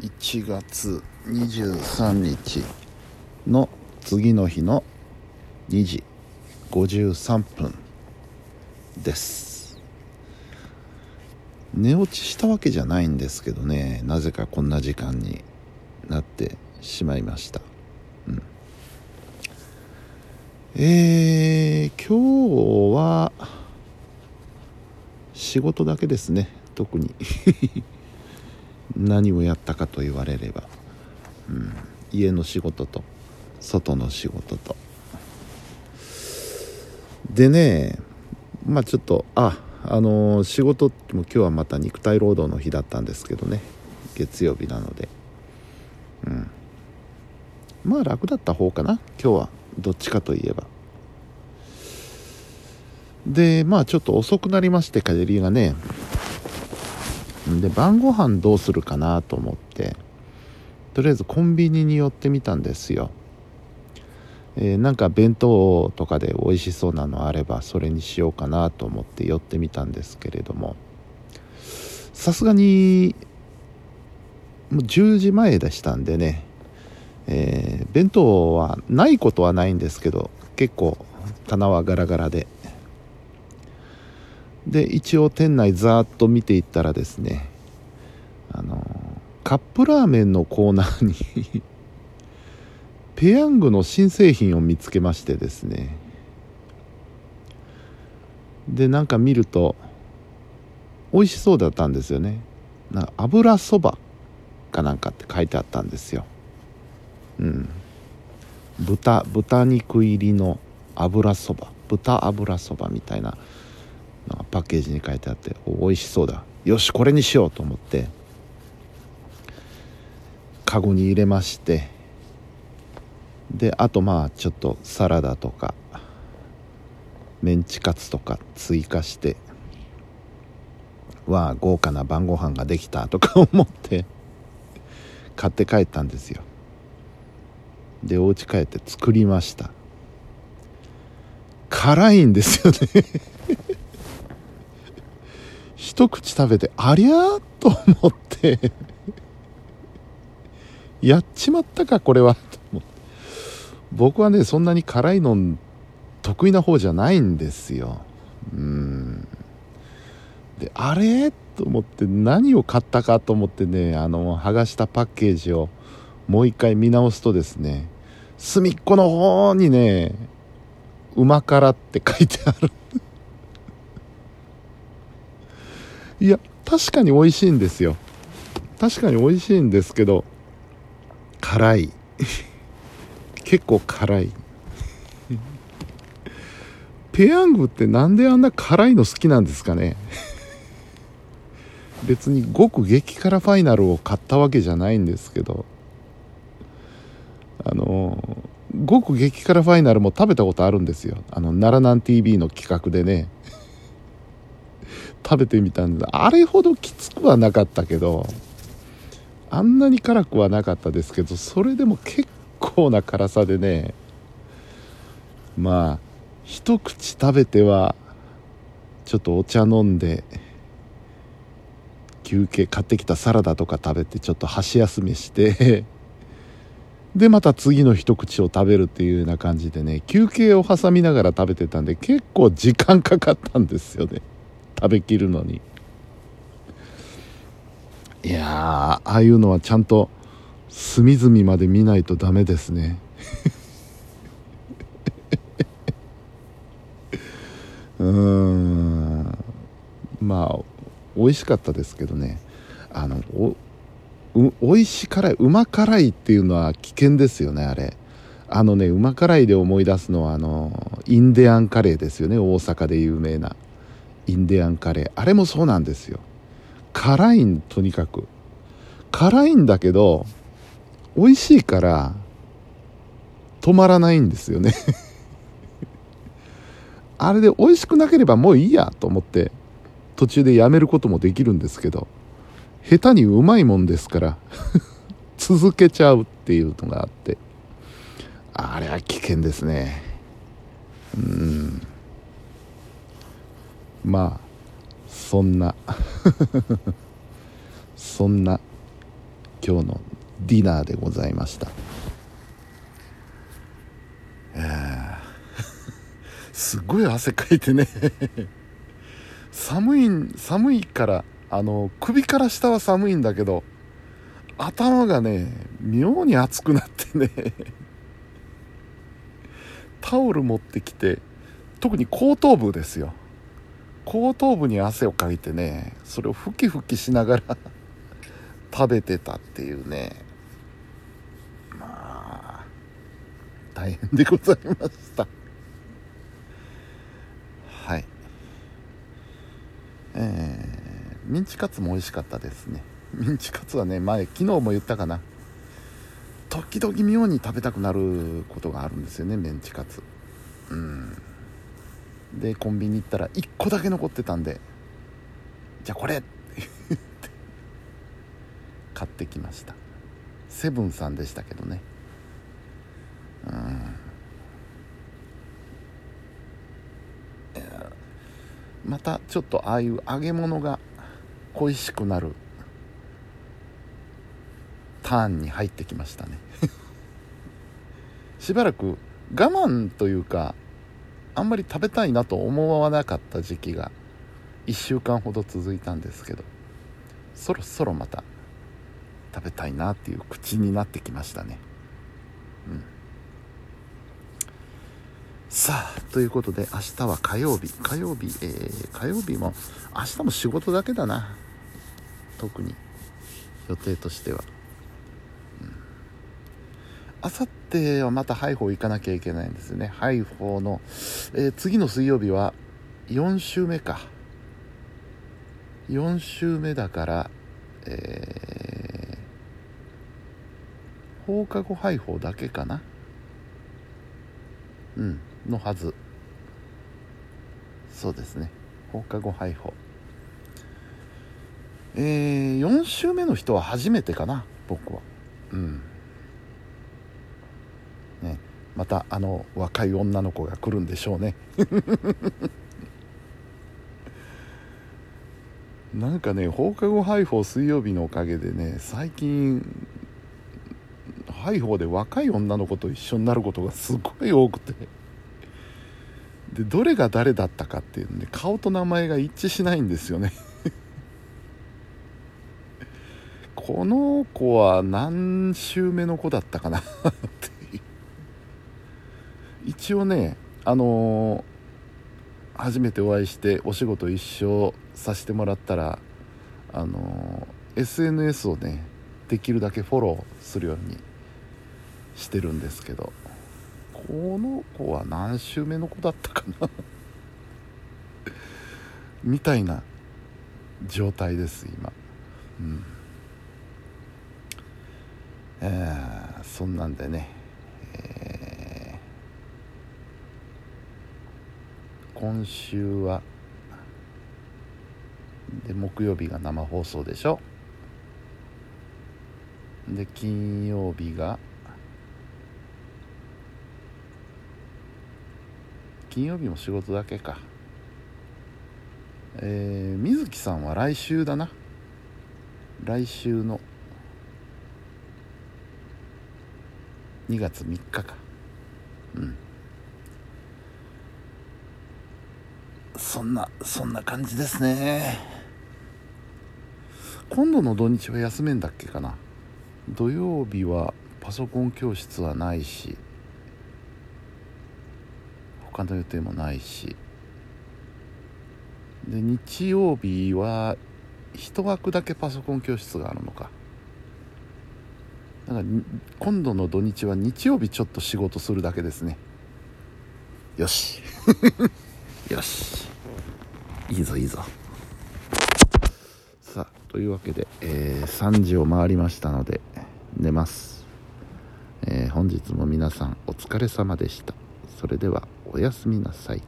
1月23日の次の日の2時53分です。寝落ちしたわけじゃないんですけどねなぜかこんな時間になってしまいました、うん、えー、今日は仕事だけですね特に。何をやったかと言われれば、うん、家の仕事と外の仕事と。でねまあちょっとああのー、仕事も今日はまた肉体労働の日だったんですけどね。月曜日なので。うん。まあ楽だった方かな。今日はどっちかといえば。でまあちょっと遅くなりまして帰りがね。で晩ご飯どうするかなと思ってとりあえずコンビニに寄ってみたんですよ、えー、なんか弁当とかで美味しそうなのあればそれにしようかなと思って寄ってみたんですけれどもさすがにもう10時前でしたんでね、えー、弁当はないことはないんですけど結構棚はガラガラで。で一応店内ざーっと見ていったらですねあのカップラーメンのコーナーにペヤングの新製品を見つけましてですね。でなんか見ると美味しそうだったんですよね。なんか油そばかなんかって書いてあったんですよ。うん。豚豚肉入りの油そば。豚油そばみたいなパッケージに書いてあって美味しそうだ。よしこれにしようと思ってカゴに入れましてであとまあちょっとサラダとかメンチカツとか追加してわあ豪華な晩ご飯ができたとか 思って買って帰ったんですよ。でお家帰って作りました。辛いんですよね。一口食べてありゃーと思って。やっちまったかこれはと思って。僕はねそんなに辛いの得意な方じゃないんですよ。うん。であれ？と思って何を買ったかと思ってねあの剥がしたパッケージをもう一回見直すとですね隅っこの方にね「うま辛」って書いてある。いや確かに美味しいんですよ。確かに美味しいんですけど辛い。結構辛い。ペヤングってなんであんな辛いの好きなんですかね？別に極激辛ファイナルを買ったわけじゃないんですけどあの極激辛ファイナルも食べたことあるんですよ。あの奈良南 TV の企画でね。食べてみたんであれほどきつくはなかったけどあんなに辛くはなかったですけどそれでも結構な辛さでねまあ一口食べてはちょっとお茶飲んで休憩買ってきたサラダとか食べてちょっと箸休めしてでまた次の一口を食べるっていうような感じでね休憩を挟みながら食べてたんで結構時間かかったんですよね。食べきるのに。いやああいうのはちゃんと隅々まで見ないとダメですね。うん。まあ美味しかったですけどね。あのおう美味し辛いうま辛いっていうのは危険ですよねあれ。あのねうま辛いで思い出すのはあのインディアンカレーですよね大阪で有名な。インディアンカレー。あれもそうなんですよ。辛いんとにかく。辛いんだけど美味しいから止まらないんですよね。あれで美味しくなければもういいやと思って途中でやめることもできるんですけど下手にうまいもんですから 続けちゃうっていうのがあってあれは危険ですね。うん。まあそんな そんな今日のディナーでございました。すごい汗かいてね。寒い寒いからあの首から下は寒いんだけど頭がね妙に熱くなってね。タオル持ってきて特に後頭部ですよ。後頭部に汗をかいてねそれをふきふきしながら 食べてたっていうね。まあ大変でございました。はい。えー、ミンチカツも美味しかったですね。ミンチカツはね前昨日も言ったかな。時々妙に食べたくなることがあるんですよねメンチカツ。うん。でコンビニ行ったら1個だけ残ってたんでじゃあこれって買ってきました。セブンさんでしたけどね。うん。またちょっとああいう揚げ物が恋しくなるターンに入ってきましたね。しばらく我慢というかあんまり食べたいなと思わなかった時期が1週間ほど続いたんですけどそろそろまた食べたいなっていう口になってきましたね。うん。さあということで明日は火曜日。火曜日、えー、火曜日も明日も仕事だけだな。特に予定としては。あさってはまたハイフォー行かなきゃいけないんですよね。ハイフォーの、えー、次の水曜日は4週目か。4週目だからえー、放課後ハイフォーだけかな。うんのはず。そうですね。放課後ハイフォー。えー、4週目の人は初めてかな僕は。うん、またあの若い女の子が来るんでしょうね。なんかね放課後ハイフォー水曜日のおかげでね最近ハイフォーで若い女の子と一緒になることがすごい多くて。でどれが誰だったかっていうね顔と名前が一致しないんですよね。この子は何週目の子だったかな。一応ねあのー、初めてお会いしてお仕事一緒させてもらったらあのー、SNS をねできるだけフォローするようにしてるんですけどこの子は何週目の子だったかな？みたいな状態です今。うん。えー、そんなんでね。今週はで木曜日が生放送でしょ？で金曜日が金曜日も仕事だけか。えー、水木さんは来週だな。来週の2月3日か。うん。そんなそんな感じですね。今度の土日は休めんだっけかな？土曜日はパソコン教室はないし他の予定もないし。で日曜日は一枠だけパソコン教室があるのか。だから今度の土日は日曜日ちょっと仕事するだけですね。よし。よし。いいぞいいぞ。さあというわけで、えー、3時を回りましたので寝ます、えー、本日も皆さんお疲れ様でした。それではおやすみなさい。